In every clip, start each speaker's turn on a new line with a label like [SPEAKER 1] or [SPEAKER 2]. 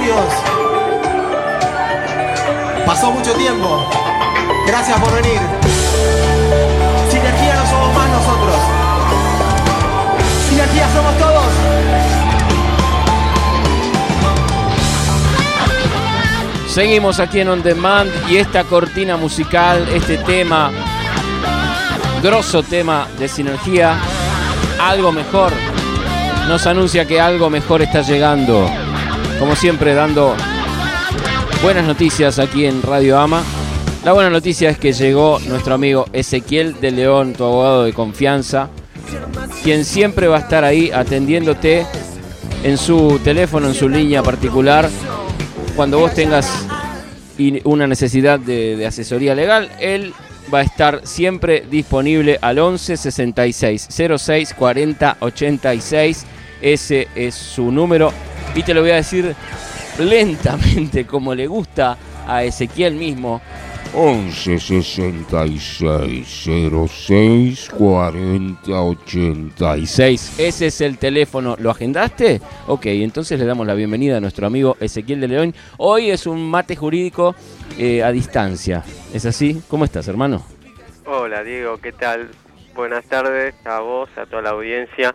[SPEAKER 1] Pasaron 16 años. Pasó mucho tiempo. Gracias por venir. Sinergia no somos más nosotros. Sinergia somos todos.
[SPEAKER 2] Seguimos aquí en On Demand y esta cortina musical, este tema, grosso tema de sinergia, algo mejor, nos anuncia que algo mejor está llegando. Como siempre, dando buenas noticias aquí en Radio Ama. La buena noticia es que llegó nuestro amigo Ezequiel de León, tu abogado de confianza, quien siempre va a estar ahí atendiéndote en su teléfono, en su línea particular, cuando vos tengas una necesidad de, asesoría legal, él va a estar siempre disponible al 11 66 06 40 86. Ese es su número. Y te lo voy a decir lentamente, como le gusta a Ezequiel mismo.
[SPEAKER 3] 11 66 06 40 86.
[SPEAKER 2] Ese es el teléfono. ¿Lo agendaste? Ok, entonces le damos la bienvenida a nuestro amigo Ezequiel de León. Hoy es un mate jurídico eh, a distancia. ¿Es así? ¿Cómo estás, hermano?
[SPEAKER 4] Hola, Diego, ¿qué tal? Buenas tardes a vos, a toda la audiencia.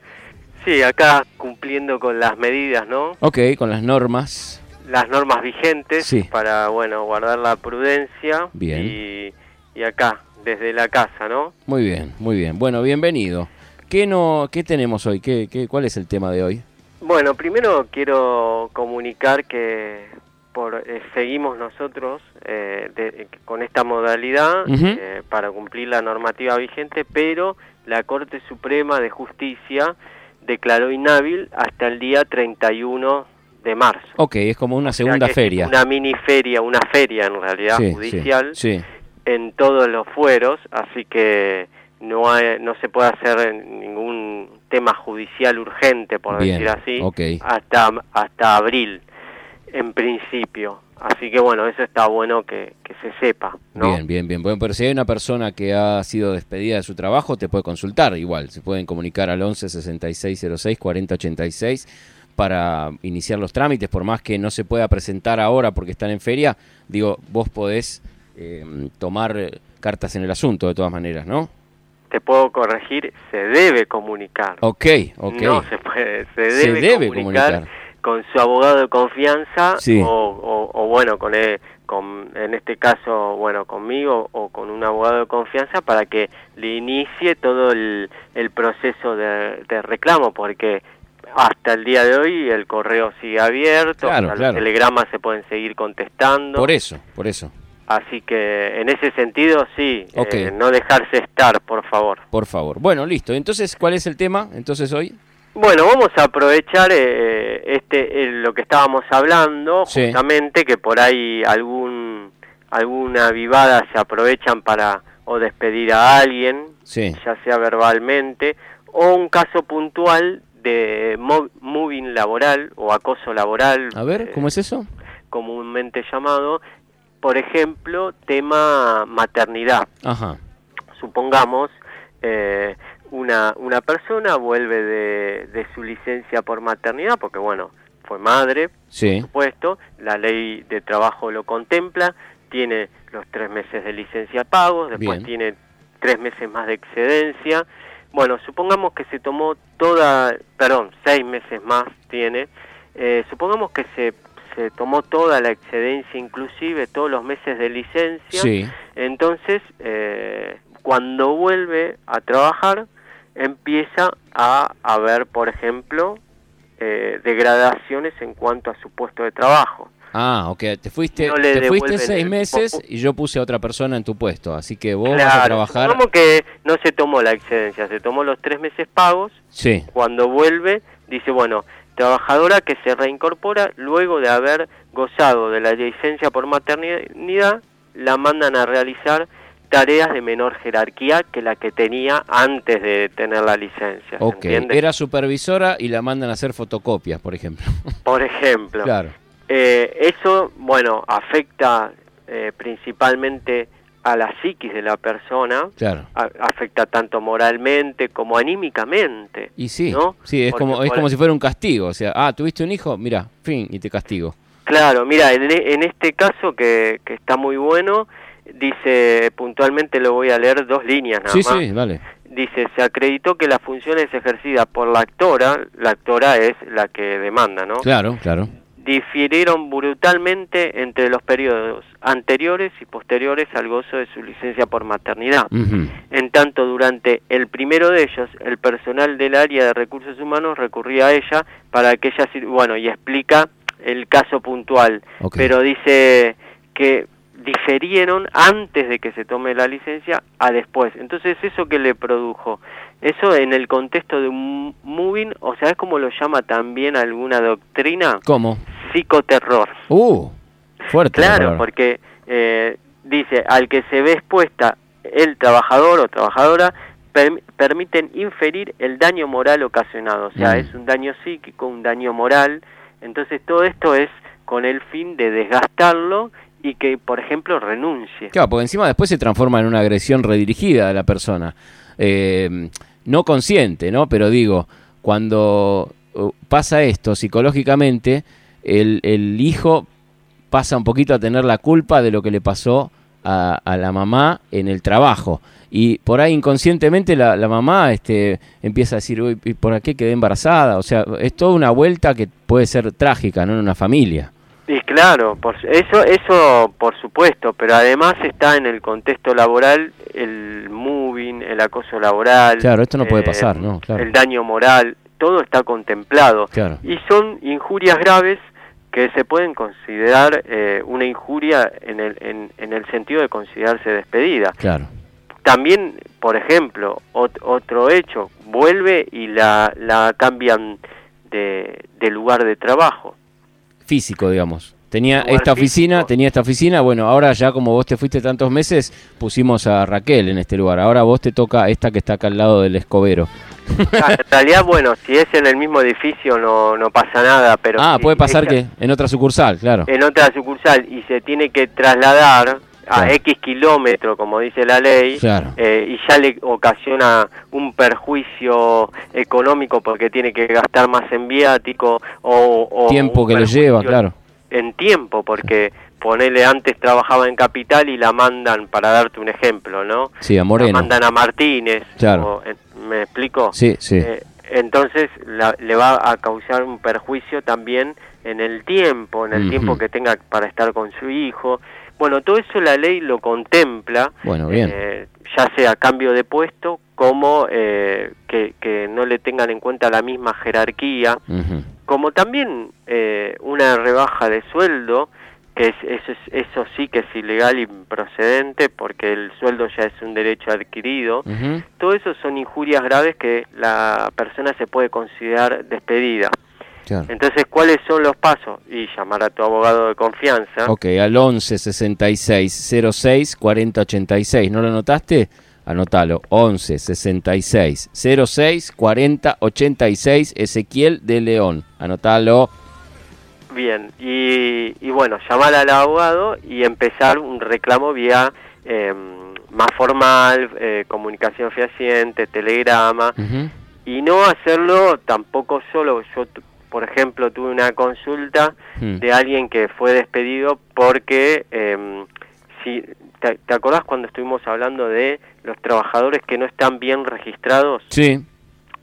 [SPEAKER 4] Sí, acá cumpliendo con las medidas, ¿no?
[SPEAKER 2] Ok, con las normas
[SPEAKER 4] las normas vigentes para, bueno, guardar la prudencia.
[SPEAKER 2] Bien.
[SPEAKER 4] Y, acá, desde la casa, ¿no?
[SPEAKER 2] Muy bien, muy bien. Bueno, bienvenido. ¿Qué, no, qué tenemos hoy? ¿Qué, qué, cuál es el tema de hoy?
[SPEAKER 4] Bueno, primero quiero comunicar que por, eh, seguimos nosotros eh, con esta modalidad eh, para cumplir la normativa vigente, pero la Corte Suprema de Justicia declaró inhábil hasta el día 31 de marzo.
[SPEAKER 2] Ok, es como una segunda feria.
[SPEAKER 4] Una mini feria, una feria en realidad judicial en todos los fueros, así que no hay, no se puede hacer ningún tema judicial urgente, por decir así, hasta, hasta abril, en principio. Así que bueno, eso está bueno que, se sepa.
[SPEAKER 2] Bien, bien, bien. Bueno, pero si hay una persona que ha sido despedida de su trabajo, te puede consultar igual. Se pueden comunicar al 11 6606 4086 para iniciar los trámites, por más que no se pueda presentar ahora porque están en feria, digo, vos podés eh, tomar cartas en el asunto de todas maneras, ¿no?
[SPEAKER 4] Te puedo corregir, se debe comunicar.
[SPEAKER 2] Ok, ok.
[SPEAKER 4] No se puede, se debe, comunicar, con su abogado de confianza o, bueno, con, con, en este caso, bueno, conmigo o con un abogado de confianza para que le inicie todo el, el proceso de, de reclamo, porque hasta el día de hoy el correo sigue abierto, los telegramas se pueden seguir contestando.
[SPEAKER 2] Por eso, por eso.
[SPEAKER 4] Así que en ese sentido sí, eh, no dejarse estar, por favor.
[SPEAKER 2] Por favor. Bueno, listo. Entonces, ¿cuál es el tema entonces hoy?
[SPEAKER 4] Bueno, vamos a aprovechar eh, este lo que estábamos hablando, justamente que por ahí algún alguna vivada se aprovechan para o despedir a alguien, ya sea verbalmente, o un caso puntual de moving laboral o acoso laboral.
[SPEAKER 2] A ver, ¿cómo es eso?
[SPEAKER 4] Comúnmente llamado, por ejemplo, tema maternidad.
[SPEAKER 2] Ajá.
[SPEAKER 4] Supongamos, eh, una, una persona vuelve de, de, su licencia por maternidad, porque bueno, fue madre,
[SPEAKER 2] sí.
[SPEAKER 4] por supuesto, la ley de trabajo lo contempla, tiene los tres meses de licencia pagos, después tiene tres meses más de excedencia, bueno, supongamos que se tomó toda, perdón, seis meses más tiene, eh, supongamos que se, se tomó toda la excedencia, inclusive todos los meses de licencia,
[SPEAKER 2] sí.
[SPEAKER 4] entonces eh, cuando vuelve a trabajar empieza a haber, por ejemplo, eh, degradaciones en cuanto a su puesto de trabajo.
[SPEAKER 2] Ah, ok, te fuiste, te fuiste seis meses y yo puse a otra persona en tu puesto, así que vos vas a trabajar...
[SPEAKER 4] Como que no se tomó la excedencia, se tomó los tres meses pagos,
[SPEAKER 2] sí.
[SPEAKER 4] cuando vuelve dice, bueno, trabajadora que se reincorpora luego de haber gozado de la licencia por maternidad, la mandan a realizar tareas de menor jerarquía que la que tenía antes de tener la licencia.
[SPEAKER 2] Ok, era supervisora y la mandan a hacer fotocopias, por ejemplo.
[SPEAKER 4] Por ejemplo.
[SPEAKER 2] Claro.
[SPEAKER 4] Eh, eso, bueno, afecta eh, principalmente a la psiquis de la persona, afecta tanto moralmente como anímicamente.
[SPEAKER 2] Y sí, sí es como es como si fuera un castigo, o sea, ah, tuviste un hijo, mira, fin, y te castigo.
[SPEAKER 4] Claro, mira, en, en este caso que, que, está muy bueno, dice puntualmente, lo voy a leer dos líneas nada
[SPEAKER 2] sí, Sí, vale.
[SPEAKER 4] Dice, se acreditó que la función es ejercida por la actora, la actora es la que demanda, ¿no?
[SPEAKER 2] Claro, claro
[SPEAKER 4] difirieron brutalmente entre los periodos anteriores y posteriores al gozo de su licencia por maternidad. En tanto, durante el primero de ellos, el personal del área de recursos humanos recurría a ella para que ella, bueno, y explica el caso puntual, pero dice que diferieron antes de que se tome la licencia a después. Entonces, ¿eso que le produjo? Eso en el contexto de un moving, o sea, es como lo llama también alguna doctrina.
[SPEAKER 2] ¿Cómo?
[SPEAKER 4] Psicoterror.
[SPEAKER 2] Uh, fuerte.
[SPEAKER 4] Claro, porque eh, dice, al que se ve expuesta el trabajador o trabajadora, permiten inferir el daño moral ocasionado. O sea, mm. es un daño psíquico, un daño moral. Entonces, todo esto es con el fin de desgastarlo y que, por ejemplo, renuncie.
[SPEAKER 2] Claro, porque encima después se transforma en una agresión redirigida a la persona. Eh, no consciente, ¿no? Pero digo, cuando uh, pasa esto psicológicamente, el, el, hijo pasa un poquito a tener la culpa de lo que le pasó a, a la mamá en el trabajo. Y por ahí inconscientemente la, la mamá este, empieza a decir, uy, ¿por qué quedé embarazada? O sea, es toda una vuelta que puede ser trágica, ¿no? En una familia.
[SPEAKER 4] Y claro, por, eso, eso por supuesto, pero además está en el contexto laboral el moving, el acoso laboral.
[SPEAKER 2] Claro, esto no puede eh, pasar, ¿no?
[SPEAKER 4] El daño moral, todo está contemplado.
[SPEAKER 2] Claro.
[SPEAKER 4] Y son injurias graves que se pueden considerar eh, una injuria en el, en, en, el sentido de considerarse despedida.
[SPEAKER 2] Claro.
[SPEAKER 4] También, por ejemplo, otro hecho, vuelve y la, la cambian de, de lugar de trabajo
[SPEAKER 2] físico, digamos. Tenía esta oficina, tenía esta oficina, bueno, ahora ya como vos te fuiste tantos meses, pusimos a Raquel en este lugar. Ahora vos te toca esta que está acá al lado del escobero.
[SPEAKER 4] Ah, en realidad, bueno, si es en el mismo edificio no, no pasa nada, pero...
[SPEAKER 2] Ah, puede pasar que en otra sucursal, claro.
[SPEAKER 4] En otra sucursal y se tiene que trasladar a X kilómetro, como dice la ley, eh, y ya le ocasiona un perjuicio económico porque tiene que gastar más en viático o...
[SPEAKER 2] tiempo que le lleva, claro.
[SPEAKER 4] En tiempo, porque ponele antes trabajaba en Capital y la mandan, para darte un ejemplo, ¿no?
[SPEAKER 2] Sí, a Moreno.
[SPEAKER 4] La mandan a Martínez.
[SPEAKER 2] Claro.
[SPEAKER 4] ¿Me explico?
[SPEAKER 2] Sí, sí. Eh,
[SPEAKER 4] entonces le va a causar un perjuicio también en el tiempo, en el tiempo que tenga para estar con su hijo. Bueno, todo eso la ley lo contempla,
[SPEAKER 2] bueno, bien. Eh,
[SPEAKER 4] ya sea cambio de puesto como eh, que, que, no le tengan en cuenta la misma jerarquía, como también eh, una rebaja de sueldo, que es, eso, eso sí que es ilegal y procedente porque el sueldo ya es un derecho adquirido. Todo eso son injurias graves que la persona se puede considerar despedida. Entonces, ¿cuáles son los pasos? Y llamar a tu abogado de confianza.
[SPEAKER 2] Ok, al 11 66 06 40 86. ¿No lo anotaste? Anótalo. 11 66 06 40 86 Ezequiel de León. Anótalo.
[SPEAKER 4] Bien, y, bueno, llamar al abogado y empezar un reclamo vía em, más formal, eh, comunicación fehaciente, telegrama, y no hacerlo tampoco solo. Yo por ejemplo, tuve una consulta hmm. de alguien que fue despedido porque, eh, si, te, acordás cuando estuvimos hablando de los trabajadores que no están bien registrados?
[SPEAKER 2] Sí.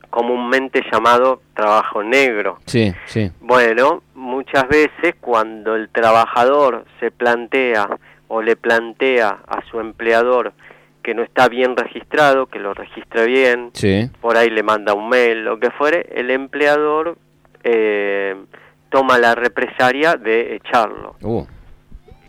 [SPEAKER 4] Comúnmente llamado trabajo negro.
[SPEAKER 2] Sí, sí.
[SPEAKER 4] Bueno, muchas veces cuando el trabajador se plantea o le plantea a su empleador que no está bien registrado, que lo registre bien,
[SPEAKER 2] sí.
[SPEAKER 4] por ahí le manda un mail, lo que fuere, el empleador eh, toma la represaria de echarlo.
[SPEAKER 2] Uh.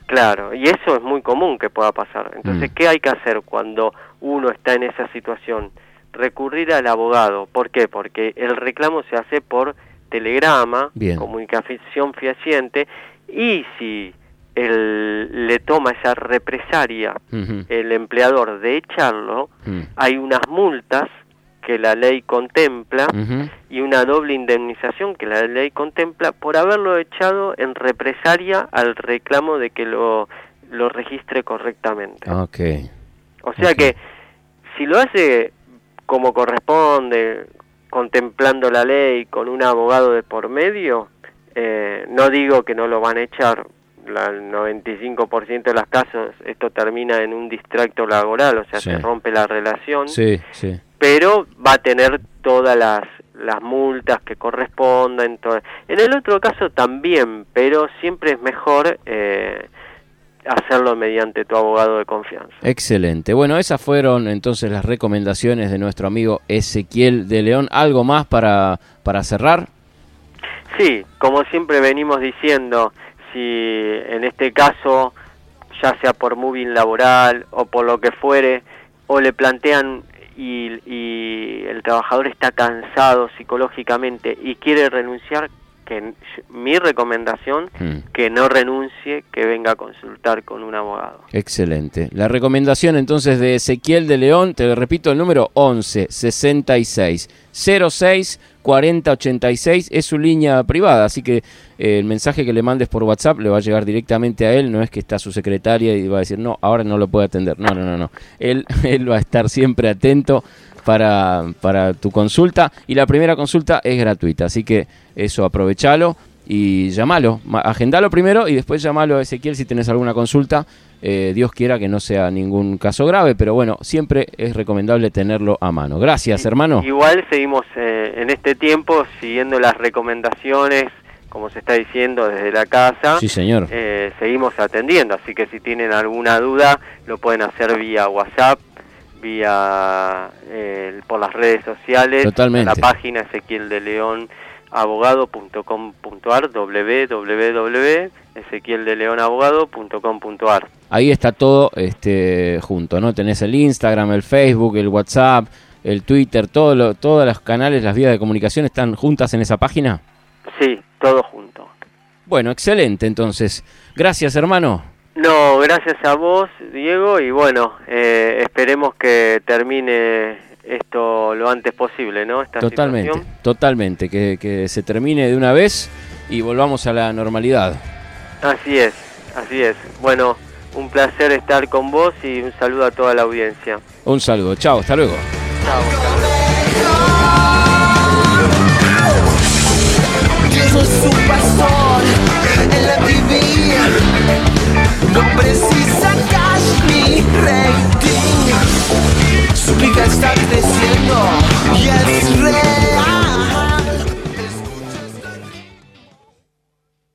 [SPEAKER 4] Claro, y eso es muy común que pueda pasar. Entonces, mm. ¿qué hay que hacer cuando uno está en esa situación? Recurrir al abogado. ¿Por qué? Porque el reclamo se hace por telegrama, comunicación fehaciente, y si el, le toma esa represaria el empleador de echarlo, mm. hay unas multas que la ley contempla y una doble indemnización que la ley contempla por haberlo echado en represalia al reclamo de que lo lo registre correctamente.
[SPEAKER 2] Ok.
[SPEAKER 4] O sea que si lo hace como corresponde, contemplando la ley, con un abogado de por medio, eh, no digo que no lo van a echar, la, el 95% de los casos esto termina en un distracto laboral, o sea, se rompe la relación,
[SPEAKER 2] sí, sí.
[SPEAKER 4] Pero va a tener todas las, las multas que correspondan. En el otro caso también, pero siempre es mejor eh, hacerlo mediante tu abogado de confianza.
[SPEAKER 2] Excelente. Bueno, esas fueron entonces las recomendaciones de nuestro amigo Ezequiel de León. ¿Algo más para, para cerrar?
[SPEAKER 4] Sí, como siempre venimos diciendo, si en este caso, ya sea por moving laboral o por lo que fuere, o le plantean y, y el trabajador está cansado psicológicamente y quiere renunciar, que mi recomendación hmm. que no renuncie, que venga a consultar con un abogado.
[SPEAKER 2] Excelente. La recomendación entonces de Ezequiel de León, te repito el número 11 66 06 40 86 es su línea privada, así que eh, el mensaje que le mandes por WhatsApp le va a llegar directamente a él, no es que está su secretaria y va a decir, "No, ahora no lo puede atender." No, no, no, no. Él él va a estar siempre atento para, para tu consulta y la primera consulta es gratuita, así que eso aprovechalo y llamalo, agendalo primero y después llamalo a Ezequiel si tienes alguna consulta. Eh, Dios quiera que no sea ningún caso grave, pero bueno, siempre es recomendable tenerlo a mano. Gracias, hermano.
[SPEAKER 4] Igual seguimos eh, en este tiempo siguiendo las recomendaciones, como se está diciendo desde la casa.
[SPEAKER 2] Sí, señor.
[SPEAKER 4] Eh, seguimos atendiendo, así que si tienen alguna duda, lo pueden hacer vía WhatsApp vía eh, por las redes sociales,
[SPEAKER 2] Totalmente.
[SPEAKER 4] la página Ezequiel de León abogado.com.ar www.ezequieldeleonabogado.com.ar
[SPEAKER 2] Ahí está todo este junto, ¿no? Tenés el Instagram, el Facebook, el WhatsApp, el Twitter, todo lo, todos los canales, las vías de comunicación están juntas en esa página.
[SPEAKER 4] Sí, todo junto.
[SPEAKER 2] Bueno, excelente, entonces. Gracias, hermano.
[SPEAKER 4] No, gracias a vos, Diego, y bueno, eh, esperemos que termine esto lo antes posible, ¿no?
[SPEAKER 2] Esta totalmente, situación. totalmente, que, que se termine de una vez y volvamos a la normalidad.
[SPEAKER 4] Así es, así es. Bueno, un placer estar con vos y un saludo a toda la audiencia.
[SPEAKER 2] Un saludo, chao, hasta luego.
[SPEAKER 4] Chao. hasta luego mi rating. Su pica está creciendo y es.